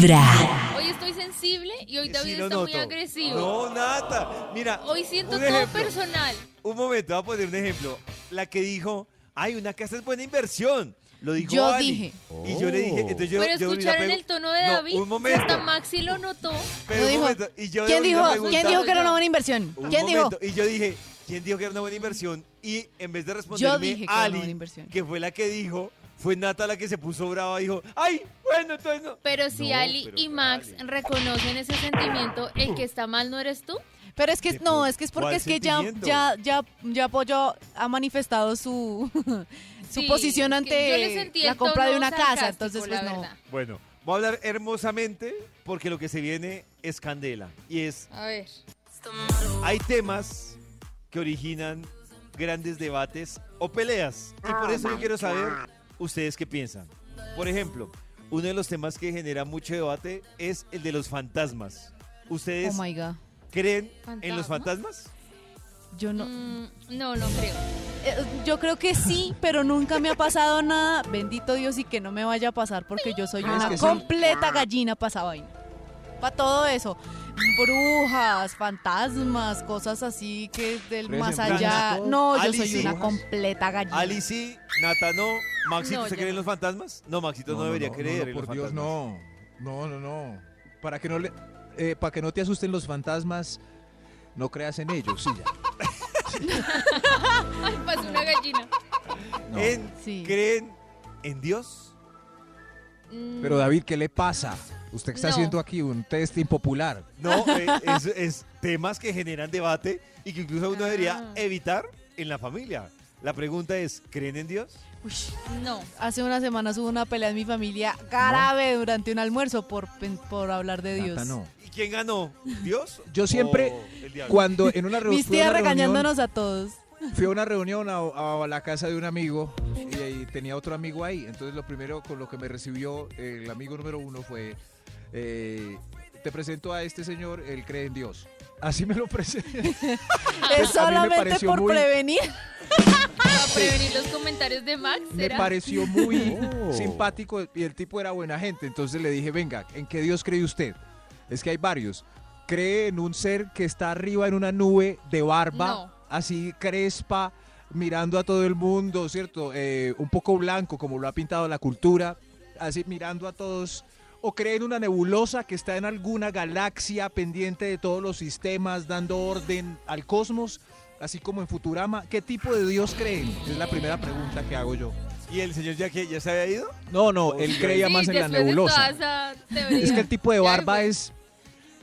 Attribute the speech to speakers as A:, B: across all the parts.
A: Vibra.
B: Hoy estoy sensible y hoy David
C: Sí,
B: está muy
C: noto.
B: agresivo.
C: No, Nata. Mira.
B: Hoy siento
C: un
B: todo
C: ejemplo.
B: personal.
C: Un momento, voy a poner un ejemplo. La que dijo, ay, una casa es buena inversión. Lo dijo
D: Yo
C: Ali.
D: dije.
C: Y yo le dije, entonces yo,
B: Pero
C: yo
B: escucharon el tono de
C: No,
B: David.
C: un momento.
B: Hasta Maxi lo notó.
C: Pero
D: No
C: un
D: dijo.
C: momento. Y yo
D: ¿Quién dijo, ¿Quién dijo que era una buena inversión?
C: Un
D: ¿Quién dijo?
C: momento. Y yo dije, ¿quién dijo que era una buena inversión? Y en vez de responderme
D: dije que era una
C: Ali,
D: buena inversión.
C: que fue la que dijo, fue Nata la que se puso brava y dijo, ay, bueno, entonces no.
B: Pero si
C: No,
B: Ali
C: pero
B: y Max
C: Ali.
B: reconocen ese sentimiento, el que está mal no eres tú.
D: Pero es que
C: ¿Qué
D: no, es que es porque
C: ¿Cuál
D: es que ya, ya, ya, ya Pollo ha manifestado su, su
B: Sí,
D: posición ante la compra de una casa, entonces pues no.
B: verdad.
C: Bueno, voy a hablar hermosamente porque lo que se viene es candela. Y es,
B: A ver.
C: hay temas que originan grandes debates o peleas. Y por eso yo quiero saber ustedes qué piensan. Por ejemplo, uno de los temas que genera mucho debate es el de los fantasmas. ¿Ustedes
D: Oh my god.
C: creen en los
B: ¿Fantasmas?
D: Yo no,
B: Mm, no, no creo.
D: eh, yo creo que sí, pero nunca me ha pasado nada. Bendito Dios y que no me vaya a pasar porque yo soy
E: es
D: una
E: sí.
D: completa gallina para esa vaina. Para todo eso. Brujas, fantasmas, cosas así que del
E: ¿Crees
D: más
E: en
D: allá. No, yo
C: Ali
D: soy
C: sí.
D: una completa gallina.
C: Ali sí, Nata no, Maxito,
B: No,
C: ¿usted
B: yo
C: cree en
B: no.
C: los fantasmas? No, Maxito no, debería creer
E: no,
C: en los
E: por Dios,
C: fantasmas.
E: no. No, no, no. Para que no le, eh, para que no te asusten los fantasmas, no creas en ellos, sí ya.
B: Ay, pasó una gallina.
E: No.
C: ¿En-
D: Sí.
C: ¿Creen en Dios?
B: Mm,
E: Pero David, ¿qué le pasa? Usted está
B: No.
E: haciendo aquí un test impopular.
C: No, eh, es, es temas que generan debate y que incluso uno debería
B: Ah.
C: evitar en la familia. La pregunta es, ¿creen en Dios?
B: No.
D: Hace unas semanas hubo una pelea en mi familia grave durante un almuerzo por, por hablar de Dios.
E: Nata, no.
C: ¿Y quién ganó? ¿Dios?
E: Yo siempre,
C: o?
E: Cuando en una,
D: Mis tías
E: una reunión-
D: regañándonos a todos.
E: Fui a una reunión a, a la casa de un amigo y, ahí tenía otro amigo ahí. Entonces lo primero con lo que me recibió el amigo número uno fue, eh, te presento a este señor, él cree en Dios. Así me lo presenté.
D: Es
E: Pues,
D: solamente
E: pareció
D: por
E: muy-
D: prevenir.
B: Para prevenir los comentarios de Max,
E: me pareció muy
C: Oh.
E: simpático y el tipo era buena gente. Entonces le dije, venga, ¿en qué Dios cree usted? Es que hay varios. Cree en un ser que está arriba en una nube de barba,
B: No.
E: así crespa, mirando a todo el mundo, ¿cierto? Eh, un poco blanco, como lo ha pintado la cultura, así mirando a todos. O cree en una nebulosa que está en alguna galaxia pendiente de todos los sistemas, dando orden al cosmos, así como en Futurama. ¿Qué tipo de Dios creen? Es la primera pregunta que hago yo.
C: ¿Y el señor ya que ya se había ido?
E: No, no, él creía
B: Sí,
E: más en la nebulosa. Es que el tipo de barba es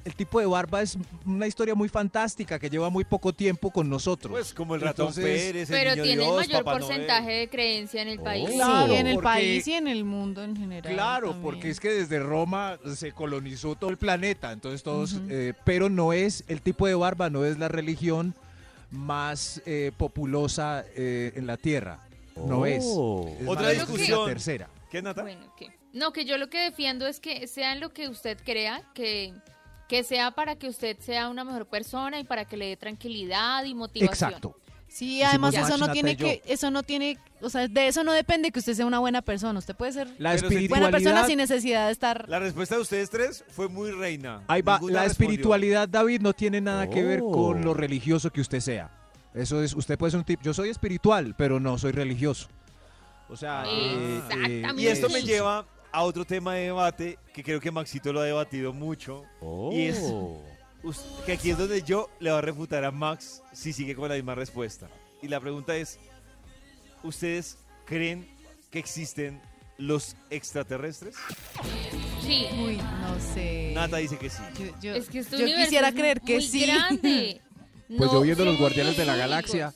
E: el tipo de barba es una historia muy fantástica que lleva muy poco tiempo con nosotros.
C: Pues como el ratón
E: Entonces-
C: Pérez, el
B: Pero
C: niño
B: tiene
C: Dios,
B: el mayor
C: Papá Noel.
B: porcentaje de creencia en el país.
C: Oh.
E: Claro,
D: sí, en el
E: porque-
D: país y en el mundo en general.
E: Claro,
D: también.
E: porque es que desde Roma se colonizó todo el planeta, entonces todos, eh, pero no es el tipo de barba, no es la religión más eh, populosa eh, en la tierra, no es.
C: Oh.
E: Es
C: Otra discusión.
E: La tercera.
C: ¿Qué, Nata?
B: Bueno, ¿qué? No, que yo lo que defiendo es que sea en lo que usted crea, que, que sea para que usted sea una mejor persona y para que le dé tranquilidad y motivación.
E: Exacto.
D: Sí, además
E: Hicimos
D: eso no tiene que, eso no tiene, o sea, de eso no depende que usted sea una buena persona. Usted puede ser
E: La
D: buena persona sin necesidad de estar.
C: La respuesta de ustedes tres fue muy reina.
E: Ahí va,
C: Ninguna
E: la
C: respondió.
E: espiritualidad, David, no tiene nada que ver
C: Oh.
E: con lo religioso que usted sea. Eso es, usted puede ser un tipo, yo soy espiritual, pero no soy religioso. O sea,
C: Ah.
E: eh,
B: Exactamente.
C: Y esto me lleva a otro tema de debate que creo que Maxito lo ha debatido mucho. Y es us- que aquí es donde yo le voy a refutar a Max si sigue con la misma respuesta. Y la pregunta es, ¿ustedes creen que existen los extraterrestres?
B: Sí.
D: Uy, no sé.
C: Nata dice que sí.
D: Yo, yo-
B: Es que este
D: yo quisiera
B: es
D: creer que
B: muy
D: sí.
B: grande.
E: Pues
B: No
E: yo viendo los Guardianes de la Galaxia.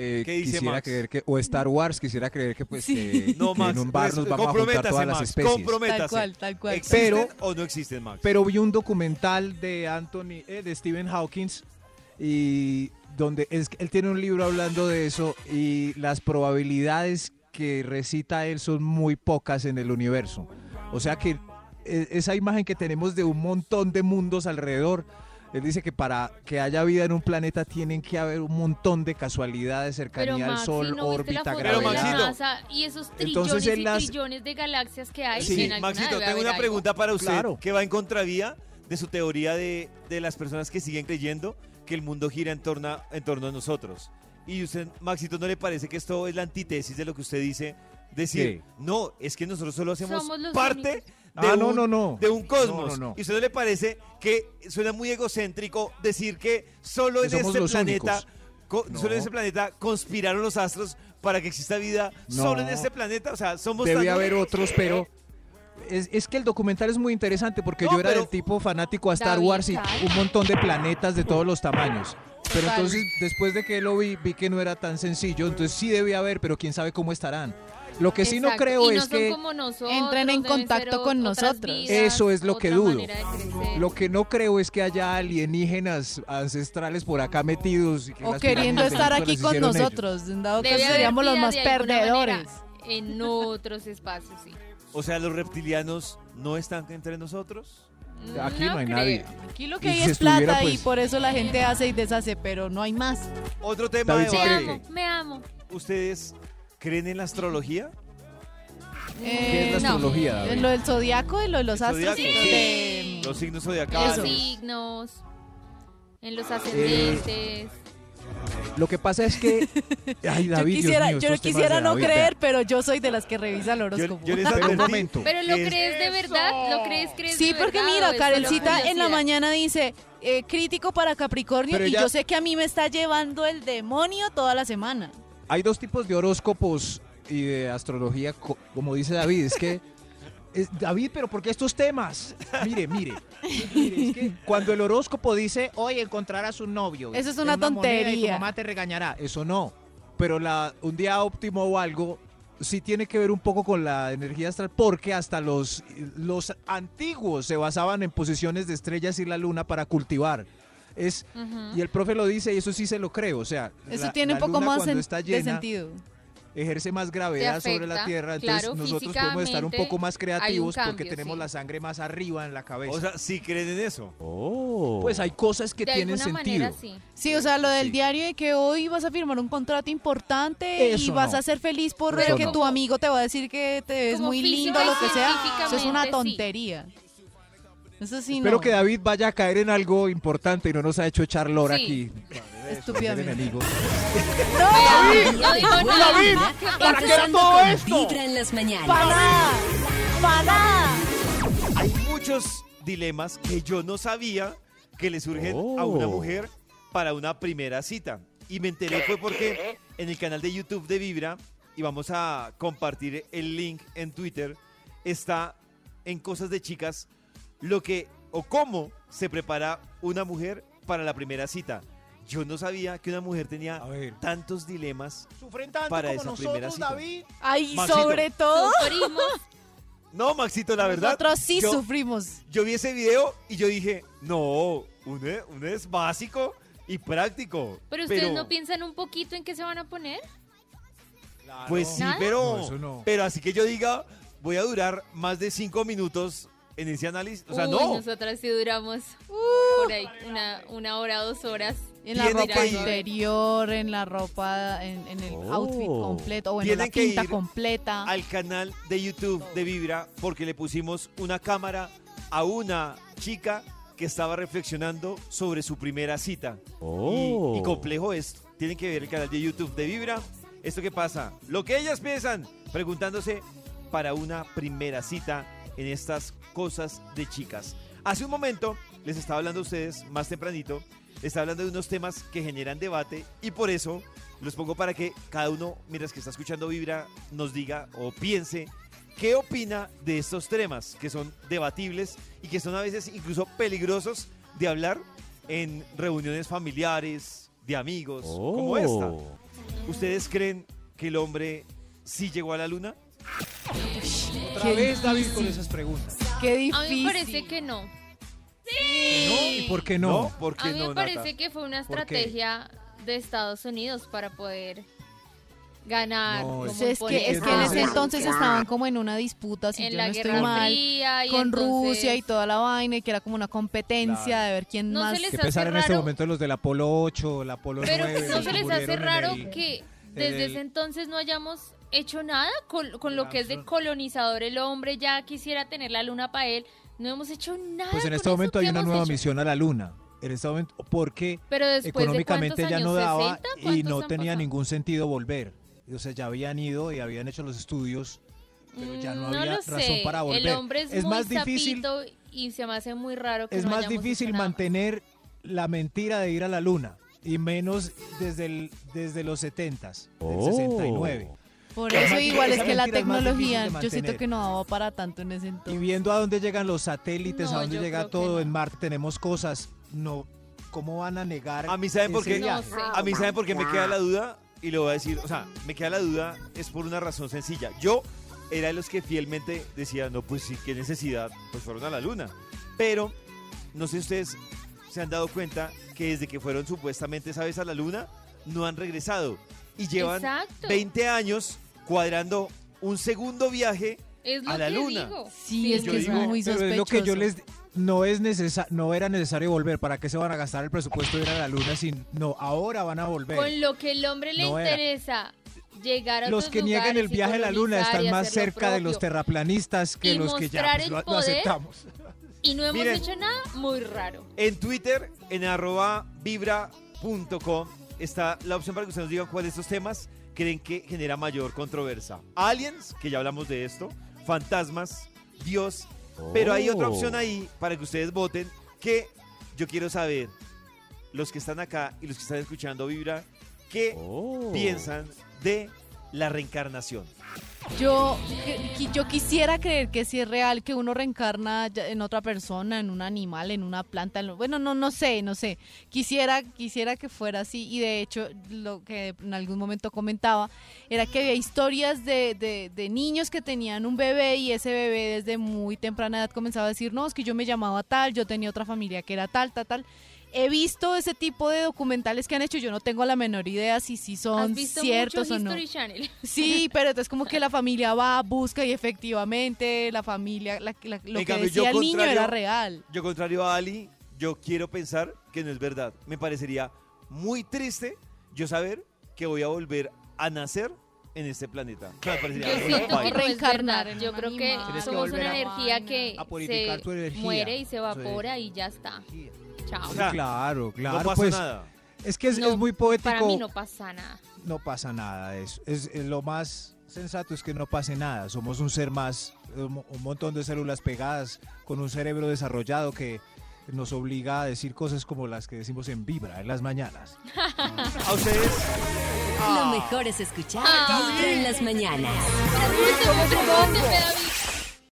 E: Eh,
C: ¿Qué dice
E: quisiera
C: Max?
E: creer que, o Star Wars, quisiera creer que pues
D: Sí.
E: que-
C: No,
E: que
C: Max,
E: en un bar nos vamos a juntar todas las
C: Max,
E: especies.
C: comprométase.
D: Tal cual, tal cual.
C: ¿Existen
E: Pero-
C: o no existen, Max?
E: Pero vi un documental de Anthony, eh, de Stephen Hawkins, y donde es, él tiene un libro hablando de eso, y las probabilidades que recita él son muy pocas en el universo. O sea que eh, esa imagen que tenemos de un montón de mundos alrededor Él dice que para que haya vida en un planeta tienen que haber un montón de casualidades,
B: Pero
E: cercanía al
B: Maxi,
E: Sol,
B: ¿no
E: órbita,
C: Pero,
E: gravedad.
B: Y esos
E: Entonces,
B: trillones
E: en
B: y
E: las-
B: trillones de galaxias que hay?
E: Sí,
B: en
C: Maxito, tengo
B: haber
C: una
B: algo.
C: pregunta para usted
E: Claro.
C: que va en contravía de su teoría de, de las personas que siguen creyendo que el mundo gira en torno, en torno a nosotros. Y usted, Maxito, ¿no le parece que esto es la antítesis de lo que usted dice? Decir,
E: ¿Qué?
C: no, es que nosotros solo hacemos parte
B: únicos.
C: De,
E: Ah, no,
C: un,
E: no, no.
C: de un cosmos.
E: No, no, no.
C: ¿Y usted no le parece que suena muy egocéntrico decir que solo en este planeta,
E: No.
C: solo en este planeta conspiraron los astros para que exista vida solo en
E: No.
C: este planeta? O sea, somos
E: Debe
C: tan-
E: haber otros, pero es, es que el documental es muy interesante porque
C: No,
E: yo era
C: pero-
E: del tipo fanático a Star
B: David,
E: Wars y un montón de planetas de todos los tamaños. Pero entonces, después de que lo vi, vi que no era tan sencillo. Entonces sí debía haber, pero quién sabe cómo estarán. Lo que sí no creo
B: y no
E: es
B: son
E: que
B: como nosotros,
D: entren en contacto con nosotros.
B: vidas,
E: Eso es lo que dudo. lo que no creo es que haya alienígenas ancestrales por acá metidos y que
D: O queriendo estar aquí con nosotros. En dado
B: haber
D: seríamos los más perdedores.
B: manera En otros espacios, sí.
C: O sea, los reptilianos no están entre nosotros.
E: Aquí no hay
B: creo.
E: nadie.
D: Aquí lo
E: Y
D: que hay
E: si
D: es plata y
E: pues-
D: por eso la gente hace y deshace, pero no hay más.
C: Otro tema
E: David,
C: de
B: Me amo, me amo.
C: ¿Ustedes creen en la astrología?
E: ¿Qué es la
D: Eh, no.
E: astrología, David?
D: En lo del zodiaco y lo de los astros.
C: zodiaco,
D: y lo
C: sí.
D: de-
C: Los signos
B: En los
C: zodiacales.
B: signos, en
E: Eh,
B: los ascendentes.
E: Lo que pasa es que. Ay,
D: Yo
E: David, Dios
D: quisiera,
E: mío,
D: yo
E: estos temas
D: quisiera
E: de
D: no
E: David,
D: creer,
E: vea.
D: pero yo soy de las que revisa el
C: Yo,
D: horóscopo.
C: yo les
E: Pero un
C: advertí
E: momento.
B: Pero lo
C: es-
B: crees de verdad, lo crees, crees
D: Sí,
B: de
D: porque
B: verdad, o
D: mira,
B: es solo
D: Karencita en la
B: curiosidad?
D: mañana dice eh, crítico para Capricornio
E: Pero
D: y
E: ella-
D: yo sé que a mí me está llevando el demonio toda la semana.
E: Hay dos tipos de horóscopos y de astrología, co- como dice David. Es que. es- David, pero ¿por qué estos temas? Mire, mire. mire, es que cuando el horóscopo dice, hoy encontrarás un novio.
D: Eso es una
E: moneda Y tu
D: tontería.
E: mamá te regañará. Eso no. Pero la, un día óptimo o algo sí tiene que ver un poco con la energía astral, porque hasta los, los antiguos se basaban en posiciones de estrellas y la luna para cultivar. Es, y el profe lo dice y eso sí se lo creo. O sea,
D: Eso
E: la-
D: tiene un poco
E: luna
D: más
E: cuando
D: sen-
E: está
D: de sentido.
E: ejerce más gravedad sobre la Tierra, entonces
B: claro,
E: nosotros podemos estar un poco más creativos porque tenemos
B: sí.
E: la sangre más arriba en la cabeza.
C: O sea, sí creen en eso.
E: pues hay cosas que
B: de
E: tienen
B: alguna
E: sentido.
B: manera sí.
D: Sí, o sea, lo del
E: Sí.
D: diario de que hoy vas a firmar un contrato importante y vas
E: no.
D: a ser feliz por
E: Eso
D: que
E: no.
D: tu amigo te va a decir que te es
B: Como
D: muy lindo, lo que sea. Eso es una tontería. Eso sí,
E: Espero
D: no.
E: que David vaya a caer en algo importante y no nos ha hecho echar lora
B: Sí.
E: aquí.
D: Estúpidamente.
B: Vea, no digo nada.
A: ¿Para qué era todo esto? Vibra en las mañanas.
D: ¡Para! ¡Para!
C: Hay muchos dilemas que yo no sabía que le surgen a una
E: Oh.
C: mujer para una primera cita. Y me enteré fue porque en el canal de YouTube de Vibra, y vamos a compartir el link en Twitter, está en Cosas de Chicas lo que o cómo se prepara una mujer para la primera cita. Yo no sabía que una mujer tenía tantos dilemas.
E: ¿Sufren tanto
C: Para
E: como
C: esa
E: nosotros,
C: primera cita.
E: David?
D: Ay,
C: Maxito.
D: sobre todo,
B: Sufrimos.
C: No, Maxito, la verdad.
D: nosotros sí
C: yo-
D: sufrimos.
C: yo vi ese video y yo dije, no, uno es, uno es básico y práctico.
B: Pero ustedes no piensan un poquito en qué se van a poner.
C: Pues sí,
B: ¿Nada?
C: pero,
E: No, no.
C: pero así que yo diga, voy a durar más de cinco minutos en ese análisis. O sea,
B: Uy,
C: no.
B: nosotras sí duramos por ahí una, una hora, dos horas.
D: En la ropa interior, en la ropa, en, en el
E: Oh.
D: outfit completo, o bueno,
C: Tienen
D: la
C: que
D: pinta
C: ir
D: completa.
C: Al canal de YouTube de Vibra porque le pusimos una cámara a una chica que estaba reflexionando sobre su primera cita. Y, y complejo esto. Tienen que ver el canal de YouTube de Vibra. Esto que pasa, lo que ellas piensan, preguntándose para una primera cita en estas cosas de chicas. Hace un momento les estaba hablando a ustedes, más tempranito, les estaba hablando de unos temas que generan debate y por eso los pongo para que cada uno, mientras que está escuchando Vibra, nos diga o piense qué opina de estos temas que son debatibles y que son a veces incluso peligrosos de hablar en reuniones familiares, de amigos, como esta. ¿Ustedes creen que el hombre sí llegó a la luna?
D: Qué
E: vez David con esas preguntas.
D: Qué
B: A
D: difícil.
B: mí me parece que no.
E: ¿No? ¿Y por qué no?
C: ¿por qué
B: A mí
C: no,
B: me parece
C: Nata?
B: que fue una estrategia de Estados Unidos para poder ganar.
E: No,
B: como
E: es-
D: que, es que en ese entonces estaban como en una disputa, si
B: en
D: yo
B: la
D: no estoy
B: Guerra
D: mal,
B: Fría
D: con
B: entonces-
D: Rusia y toda la vaina, y que era como una competencia
E: Claro.
D: de ver quién
B: No
D: más...
B: se les
E: Que
B: hace
E: pesar en este
B: raro.
E: momento los del Apolo 8, el Apolo
B: Pero
E: 9.
B: no
E: los
B: se les hace raro
E: el-
B: que desde
E: el-
B: ese entonces no hayamos hecho nada con, con lo que es de colonizador el hombre, ya quisiera tener la luna para él. No hemos hecho nada.
E: Pues en este momento hay una nueva
B: hecho.
E: misión a la Luna. En este momento, porque económicamente ya no daba
B: 60,
E: y
B: ¿cuántos
E: no tenía
B: pasado?
E: ningún sentido volver. O sea, ya habían ido y habían hecho los estudios, pero ya no
B: Mm,
E: había
B: lo
E: razón
B: sé.
E: para volver.
B: El hombre es,
E: es
B: muy
E: más difícil,
B: y se me hace muy raro que
E: es
B: no
E: más difícil mantener la mentira de ir a la Luna y menos desde el, desde los 70s, del 69.
D: Por eso igual es que la tecnología, yo siento que no daba para tanto en ese
E: Y
D: entonces.
E: viendo a dónde llegan los satélites,
B: No,
E: a dónde llega todo
B: no.
E: en Marte, tenemos cosas, no, ¿cómo van a negar?
C: A mí, ¿saben por qué?
B: No
E: viaje?
B: sé.
C: A mí, ¿saben por qué me queda la duda? Y lo voy a decir, o sea, me queda la duda es por una razón sencilla. Yo era de los que fielmente decía, no, pues sí, qué necesidad, pues fueron a la luna. Pero, no sé si ustedes se han dado cuenta que desde que fueron supuestamente esa vez a la luna, no han regresado. Y llevan
B: Exacto.
C: 20 años cuadrando un segundo viaje.
B: Es lo
C: a la
B: que
C: luna.
B: digo.
D: Sí, es que es
C: digo,
D: muy
E: Pero
D: sospechoso.
E: es lo que yo les no es necesa no era necesario volver. ¿Para qué se van a gastar el presupuesto de ir a la luna si no ahora van a volver?
B: Con lo que el hombre le
E: No era.
B: interesa llegar a
E: Los
B: otros
E: que niegan el viaje a la luna están más cerca de los terraplanistas que
B: Y
E: los que ya pues, lo, aceptamos.
B: Y no hemos
C: Miren.
B: hecho nada muy raro.
C: En Twitter, en arroba vibra.com, está la opción para que ustedes nos digan cuáles de estos temas creen que genera mayor controversia. Aliens, que ya hablamos de esto, fantasmas, Dios, pero hay otra opción ahí para que ustedes voten que yo quiero saber, los que están acá y los que están escuchando Vibra, ¿qué piensan de la reencarnación?
D: Yo, yo quisiera creer que sí es real, que uno reencarna en otra persona, en un animal, en una planta. bueno, no, no sé, no sé. Quisiera, quisiera que fuera así. Y de hecho, lo que en algún momento comentaba era que había historias de, de- de niños que tenían un bebé y ese bebé desde muy temprana edad comenzaba a decir, no, es que yo me llamaba tal, yo tenía otra familia que era tal, tal, tal. He visto ese tipo de documentales que han hecho, yo no tengo la menor idea si sí
B: ¿Has
D: son
B: visto
D: ciertos
B: mucho
D: o no.
B: Channel?
D: Sí, pero entonces como que la familia va, busca y efectivamente la familia, la- la- lo
C: En
D: que
C: cambio,
D: decía el niño era real.
C: Yo contrario a Ali, yo quiero pensar que no es verdad. Me parecería muy triste yo saber que voy a volver a nacer en este planeta. Me parecería
B: Yo siento que
C: paila.
B: no es
D: Reencarnar
B: Yo creo que somos
E: volver
B: una
E: a-
B: energía que
E: a purificar
B: se
E: tu energía.
B: muere y se evapora y ya está. Chao.
C: O sea,
E: claro, claro.
C: no pasa
E: pues,
C: nada.
E: Es que es,
B: No,
E: es muy poético.
B: Para mí no pasa nada.
E: no pasa nada de eso. Es, es lo más sensato es que no pase nada. Somos un ser más, un un montón de células pegadas con un cerebro desarrollado que nos obliga a decir cosas como las que decimos en Vibra en las mañanas.
C: A ustedes,
A: Lo mejor es escuchar
B: Ah.
A: Vibra en las mañanas.